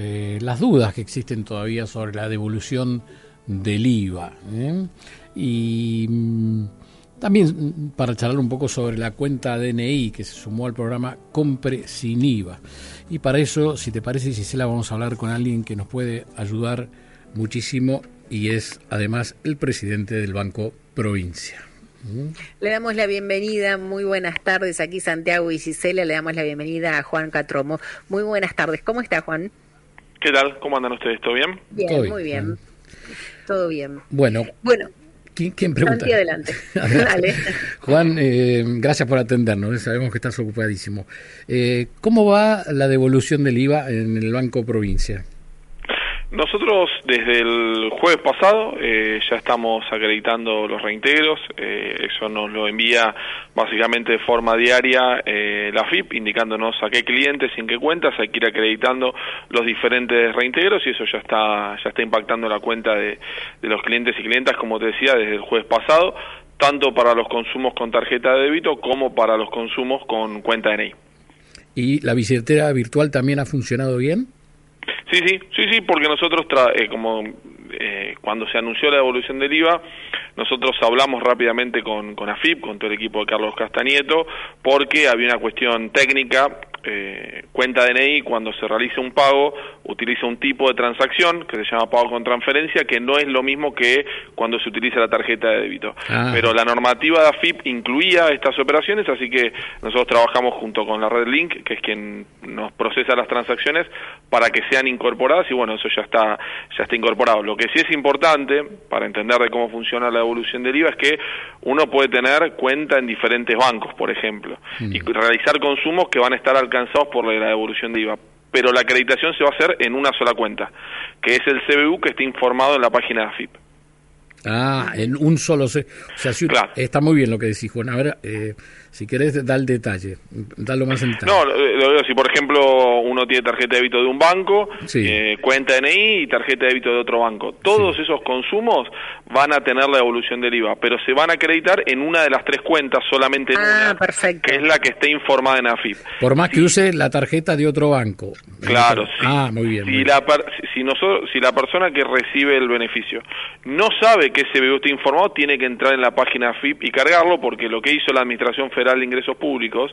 eh, las dudas que existen todavía sobre la devolución del IVA. ¿eh? Y mm, también para charlar un poco sobre la cuenta DNI que se sumó al programa Compre sin IVA. Y para eso, si te parece, Gisela, vamos a hablar con alguien que nos puede ayudar muchísimo y es además el presidente del Banco Provincia. Le damos la bienvenida, muy buenas tardes, aquí Santiago y Gisela, le damos la bienvenida a Juan Catromo. Muy buenas tardes, ¿cómo está Juan? ¿Qué tal? ¿Cómo andan ustedes? ¿Todo bien? Bien, muy bien. Todo bien. Bueno, bueno ¿quién, pregunta? adelante. Juan, eh, gracias por atendernos, eh, sabemos que estás ocupadísimo. Eh, ¿Cómo va la devolución del IVA en el Banco Provincia? Nosotros desde el jueves pasado eh, ya estamos acreditando los reintegros, eh, eso nos lo envía básicamente de forma diaria eh, la FIP, indicándonos a qué clientes y en qué cuentas hay que ir acreditando los diferentes reintegros y eso ya está, ya está impactando la cuenta de, de los clientes y clientas, como te decía, desde el jueves pasado, tanto para los consumos con tarjeta de débito como para los consumos con cuenta DNI. ¿Y la billetera virtual también ha funcionado bien? Sí, sí, sí, sí, porque nosotros, eh, como eh, cuando se anunció la devolución del IVA, nosotros hablamos rápidamente con, con AFIP, con todo el equipo de Carlos Castanieto, porque había una cuestión técnica eh, cuenta DNI cuando se realiza un pago utiliza un tipo de transacción que se llama pago con transferencia que no es lo mismo que cuando se utiliza la tarjeta de débito. Ah. Pero la normativa de AFIP incluía estas operaciones, así que nosotros trabajamos junto con la red Link, que es quien nos procesa las transacciones para que sean incorporadas y bueno, eso ya está ya está incorporado. Lo que sí es importante para entender de cómo funciona la evolución del IVA es que uno puede tener cuenta en diferentes bancos, por ejemplo, mm. y realizar consumos que van a estar alcanzados por la devolución de IVA. Pero la acreditación se va a hacer en una sola cuenta, que es el CBU que está informado en la página de AFIP. Ah, en un solo... O sea, está muy bien lo que decís, Juan. A ver, eh, si querés, da el detalle, dalo más en detalle. No, lo, si por ejemplo uno tiene tarjeta de débito de un banco, eh, cuenta DNI y tarjeta de débito de otro banco, todos esos consumos van a tener la devolución del IVA, pero se van a acreditar en una de las tres cuentas, solamente en ah, una, que es la que esté informada en AFIP. Por más que use la tarjeta de otro banco. Claro, sí. Ah, muy bien. Si, La, si, nosotros, si la persona que recibe el beneficio no sabe que ese BU está informado, tiene que entrar en la página AFIP y cargarlo, porque lo que hizo la Administración Federal de Ingresos Públicos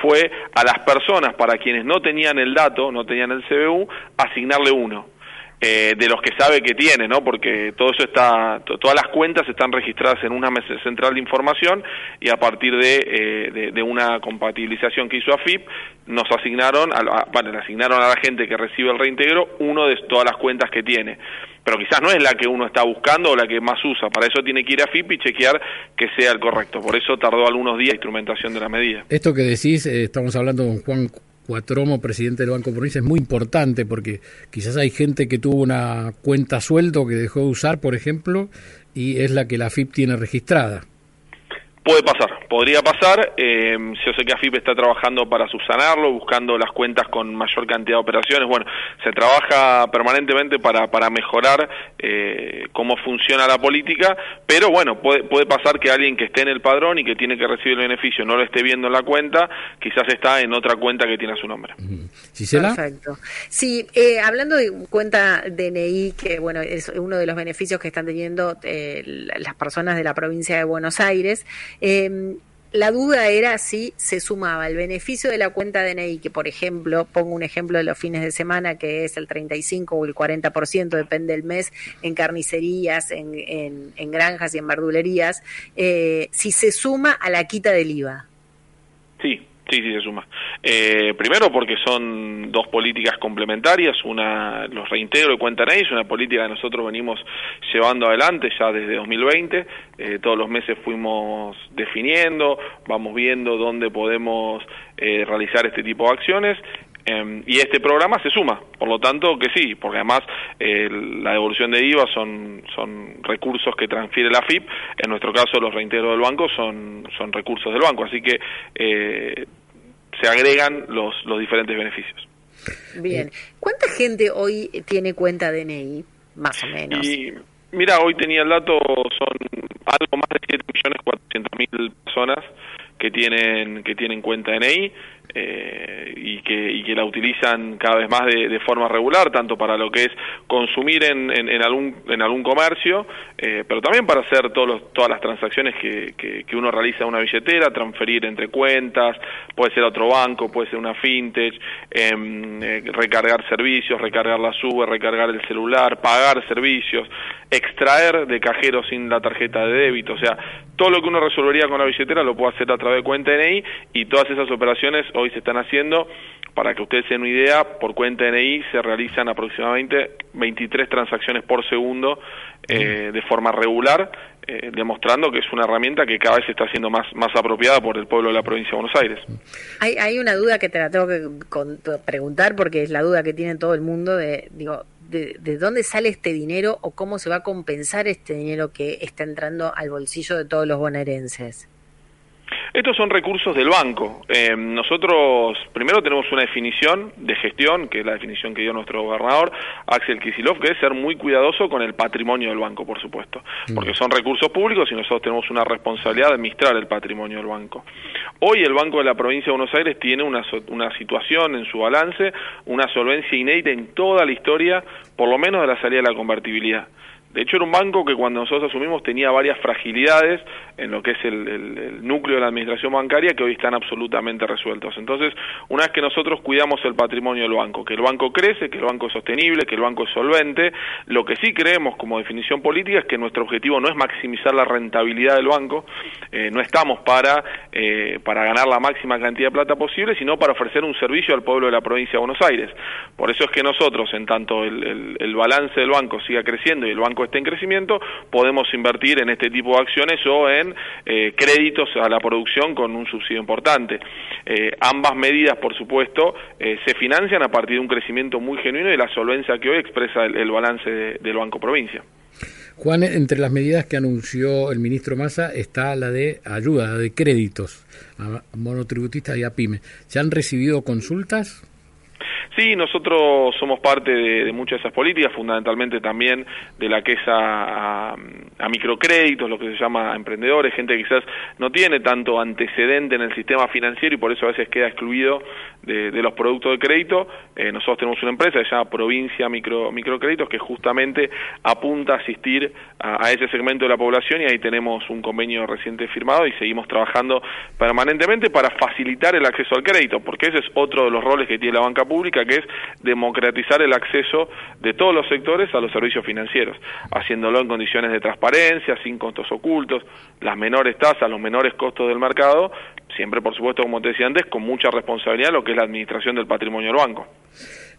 fue a las personas para quienes no tenían el dato, no tenían el CBU, asignarle uno. Eh, de los que sabe que tiene, ¿no? Porque todo eso está, todas las cuentas están registradas en una mesa central de información y a partir de, eh, de, una compatibilización que hizo AFIP nos asignaron, a, bueno, le asignaron a la gente que recibe el reintegro uno de todas las cuentas que tiene pero quizás no es la que uno está buscando o la que más usa. Para eso tiene que ir a FIP y chequear que sea el correcto. Por eso tardó algunos días la instrumentación de la medida. Esto que decís, eh, estamos hablando con Juan Cuatromo, presidente del Banco Provincia, es muy importante porque quizás hay gente que tuvo una cuenta sueldo que dejó de usar, por ejemplo, y es la que la FIP tiene registrada. Puede pasar, podría pasar. Eh, yo sé que AFIP está trabajando para subsanarlo, buscando las cuentas con mayor cantidad de operaciones. Bueno, se trabaja permanentemente para, para mejorar eh, cómo funciona la política, pero bueno, puede, puede pasar que alguien que esté en el padrón y que tiene que recibir el beneficio no lo esté viendo en la cuenta, quizás está en otra cuenta que tiene a su nombre. Perfecto. Sí, eh, hablando de cuenta DNI, que bueno, es uno de los beneficios que están teniendo eh, las personas de la provincia de Buenos Aires, eh, la duda era si se sumaba el beneficio de la cuenta DNI, que por ejemplo, pongo un ejemplo de los fines de semana, que es el 35 o el 40%, depende del mes, en carnicerías, en, en, granjas y en verdulerías, eh, si se suma a la quita del IVA. Sí, Sí, sí, se suma. Eh, primero porque son dos políticas complementarias, una los reintegro de cuenta es una política que nosotros venimos llevando adelante ya desde 2020, eh, todos los meses fuimos definiendo, vamos viendo dónde podemos eh, realizar este tipo de acciones Em, y este programa se suma, por lo tanto que sí, porque además eh, la devolución de IVA son, son recursos que transfiere la FIP, en nuestro caso los reintegros del banco son, son recursos del banco, así que eh, se agregan los, los diferentes beneficios. Bien, ¿cuánta gente hoy tiene cuenta DNI, más o menos? Y, mira, hoy tenía el dato, son algo más de 7.400.000 personas que tienen, que tienen cuenta DNI, eh, y, que, y que la utilizan cada vez más de, forma regular, tanto para lo que es consumir en, en, algún, en algún comercio, eh, pero también para hacer todos los, todas las transacciones que, que, uno realiza en una billetera, transferir entre cuentas, puede ser otro banco, puede ser una fintech, em, eh, recargar servicios, recargar la sube, recargar el celular, pagar servicios, extraer de cajero sin la tarjeta de débito, o sea, todo lo que uno resolvería con la billetera lo puede hacer a través de cuenta DNI y todas esas operaciones hoy se están haciendo. Para que ustedes se den una idea, por cuenta DNI se realizan aproximadamente 23 transacciones por segundo eh, de forma regular, eh, demostrando que es una herramienta que cada vez está siendo más, más apropiada por el pueblo de la provincia de Buenos Aires. Hay, hay una duda que te la tengo que preguntar porque es la duda que tiene todo el mundo de, digo, de, de, dónde sale este dinero o cómo se va a compensar este dinero que está entrando al bolsillo de todos los bonaerenses. Estos son recursos del banco. Eh, nosotros primero tenemos una definición de gestión, que es la definición que dio nuestro gobernador, Axel Kisilov, que es ser muy cuidadoso con el patrimonio del banco, por supuesto, mm. porque son recursos públicos y nosotros tenemos una responsabilidad de administrar el patrimonio del banco. Hoy el Banco de la Provincia de Buenos Aires tiene una, una situación en su balance, una solvencia inédita en toda la historia, por lo menos de la salida de la convertibilidad. De hecho, era un banco que cuando nosotros asumimos tenía varias fragilidades en lo que es el, núcleo de la administración bancaria que hoy están absolutamente resueltos. Entonces, una vez que nosotros cuidamos el patrimonio del banco, que el banco crece, que el banco es sostenible, que el banco es solvente, lo que sí creemos como definición política es que nuestro objetivo no es maximizar la rentabilidad del banco, eh, no estamos para, eh, para ganar la máxima cantidad de plata posible, sino para ofrecer un servicio al pueblo de la provincia de Buenos Aires. Por eso es que nosotros, en tanto el, el balance del banco siga creciendo y el banco esté en crecimiento, podemos invertir en este tipo de acciones o en eh, créditos a la producción con un subsidio importante. Eh, ambas medidas, por supuesto, eh, se financian a partir de un crecimiento muy genuino y la solvencia que hoy expresa el, balance del Banco Provincia. Juan, entre las medidas que anunció el ministro Massa está la de ayuda, de créditos a monotributistas y a pymes. ¿Se han recibido consultas? Sí, nosotros somos parte de, muchas de esas políticas, fundamentalmente también de la que es a, microcréditos, lo que se llama emprendedores, gente que quizás no tiene tanto antecedente en el sistema financiero y por eso a veces queda excluido de, los productos de crédito. Eh, nosotros tenemos una empresa que se llama Provincia Micro, Microcréditos que justamente apunta a asistir a, ese segmento de la población y ahí tenemos un convenio reciente firmado y seguimos trabajando permanentemente para facilitar el acceso al crédito, porque ese es otro de los roles que tiene la banca pública, que es democratizar el acceso de todos los sectores a los servicios financieros, haciéndolo en condiciones de transparencia, sin costos ocultos, las menores tasas, los menores costos del mercado, siempre por supuesto, como te decía antes, con mucha responsabilidad lo que es la administración del patrimonio del banco.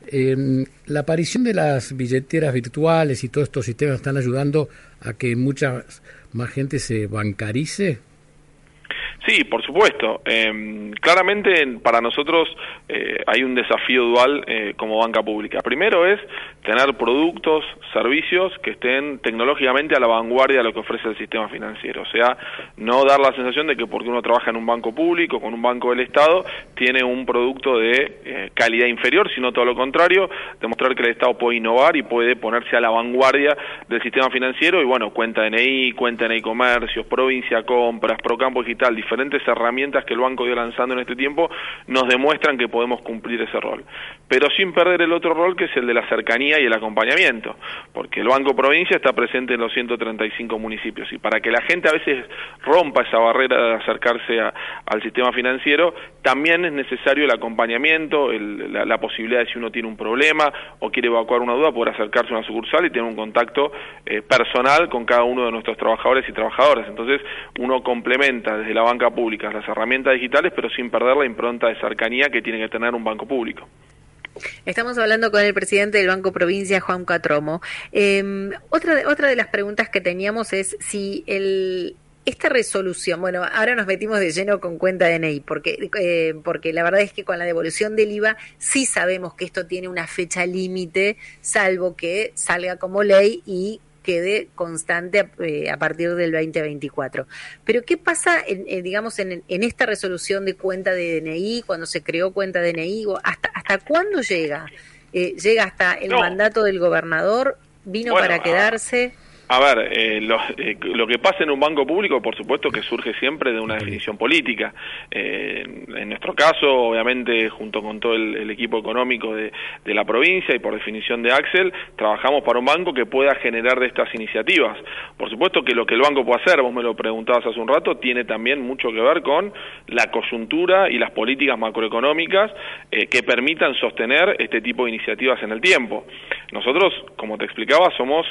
Em, la aparición de las billeteras virtuales y todos estos sistemas están ayudando a que mucha más gente se bancarice. Sí, por supuesto. Eh, claramente para nosotros eh, hay un desafío dual eh, como banca pública. Primero es tener productos, servicios que estén tecnológicamente a la vanguardia de lo que ofrece el sistema financiero. O sea, no dar la sensación de que porque uno trabaja en un banco público, con un banco del Estado, tiene un producto de eh, calidad inferior, sino todo lo contrario, demostrar que el Estado puede innovar y puede ponerse a la vanguardia del sistema financiero y bueno, cuenta DNI, cuenta DNI comercios, provincia compras, procampo digital, diferentes herramientas que el banco dio lanzando en este tiempo nos demuestran que podemos cumplir ese rol. Pero sin perder el otro rol que es el de la cercanía y el acompañamiento, porque el Banco Provincia está presente en los 135 municipios y para que la gente a veces rompa esa barrera de acercarse al sistema financiero, también es necesario el acompañamiento, la, posibilidad de si uno tiene un problema o quiere evacuar una duda, poder acercarse a una sucursal y tener un contacto eh, personal con cada uno de nuestros trabajadores y trabajadoras. Entonces, uno complementa desde la banca pública las herramientas digitales, pero sin perder la impronta de cercanía que tiene que tener un banco público. Estamos hablando con el presidente del Banco Provincia, Juan Catromo. Em, otra, de, otra de las preguntas que teníamos es si el, esta resolución, bueno, ahora nos metimos de lleno con cuenta DNI, porque, eh, porque la verdad es que con la devolución del IVA sí sabemos que esto tiene una fecha límite, salvo que salga como ley y quede constante eh, a, partir del 2024. Pero ¿qué pasa, en, digamos, en, esta resolución de cuenta de DNI, cuando se creó cuenta DNI? ¿Hasta, hasta cuándo llega? Eh, ¿Llega hasta el mandato del gobernador? ¿Vino para quedarse? A ver, eh, eh, lo, que pasa en un banco público, por supuesto que surge siempre de una definición política. Eh, en nuestro caso, obviamente, junto con todo el, equipo económico de, la provincia y por definición de Axel, trabajamos para un banco que pueda generar de estas iniciativas. Por supuesto que lo que el banco puede hacer, vos me lo preguntabas hace un rato, tiene también mucho que ver con la coyuntura y las políticas macroeconómicas que permitan sostener este tipo de iniciativas en el tiempo. Nosotros, como te explicaba, somos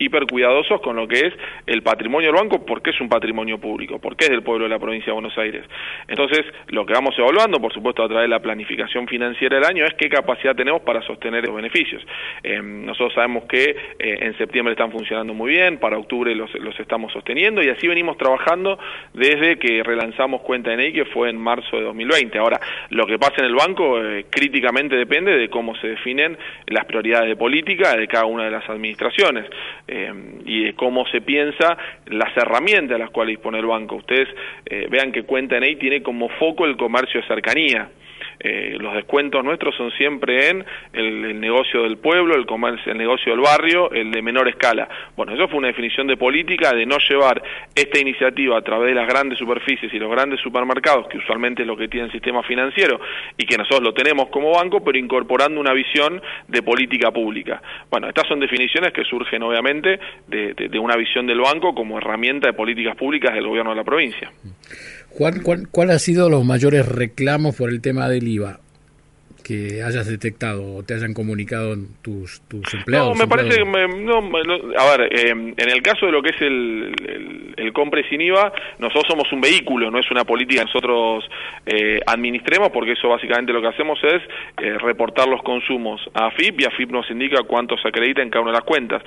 hiper cuidadosos con lo que es el patrimonio del banco, porque es un patrimonio público, porque es del pueblo de la provincia de Buenos Aires. Entonces, lo que vamos evaluando, por supuesto, a través de la planificación financiera del año, es qué capacidad tenemos para sostener los beneficios. Eh, nosotros sabemos que eh, en septiembre están funcionando muy bien, para octubre los, estamos sosteniendo y así venimos trabajando desde que relanzamos cuenta de que fue en marzo de 2020. Ahora, lo que pasa en el banco eh, críticamente depende de cómo se definen las prioridades de política de cada una de las administraciones. Eh, y de cómo se piensa las herramientas a las cuales dispone el banco. Ustedes eh, vean que Cuenta en ahí tiene como foco el comercio de cercanía. Eh, los descuentos nuestros son siempre en el, negocio del pueblo, el, comercio, el negocio del barrio, el de menor escala. Bueno, eso fue una definición de política de no llevar esta iniciativa a través de las grandes superficies y los grandes supermercados, que usualmente es lo que tiene el sistema financiero y que nosotros lo tenemos como banco, pero incorporando una visión de política pública. Bueno, estas son definiciones que surgen obviamente de, de una visión del banco como herramienta de políticas públicas del gobierno de la provincia. Juan, ¿cuál, ¿cuál, ha sido los mayores reclamos por el tema del IVA? Que hayas detectado o te hayan comunicado tus, tus empleados? No, me parece que, no, a ver, eh, en el caso de lo que es el, el, compre sin IVA, nosotros somos un vehículo, no es una política que nosotros eh, administremos, porque eso básicamente lo que hacemos es eh, reportar los consumos a AFIP y AFIP nos indica cuánto se acredita en cada una de las cuentas.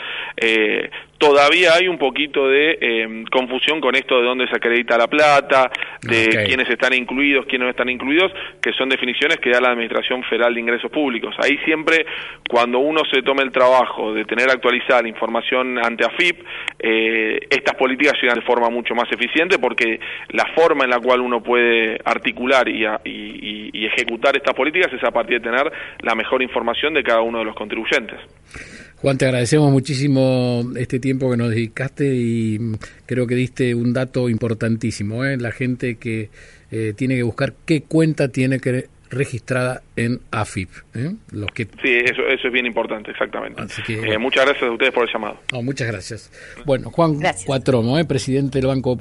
todavía hay un poquito de confusión con esto de dónde se acredita la plata, de quiénes están incluidos, quiénes no están incluidos, que son definiciones que da la Administración Federal de Ingresos Públicos. Ahí siempre, cuando uno se tome el trabajo de tener actualizada la información ante AFIP, eh, estas políticas llegan de forma mucho más eficiente porque la forma en la cual uno puede articular y, y ejecutar estas políticas es a partir de tener la mejor información de cada uno de los contribuyentes. Juan, te agradecemos muchísimo este tiempo que nos dedicaste y creo que diste un dato importantísimo. ¿eh? La gente que eh, tiene que buscar qué cuenta tiene que registrada en AFIP. ¿eh? Los que... Sí, eso, eso es bien importante, exactamente. Eh, muchas gracias a ustedes por el llamado. muchas gracias. Bueno, Juan Cuatromo, ¿eh? presidente del Banco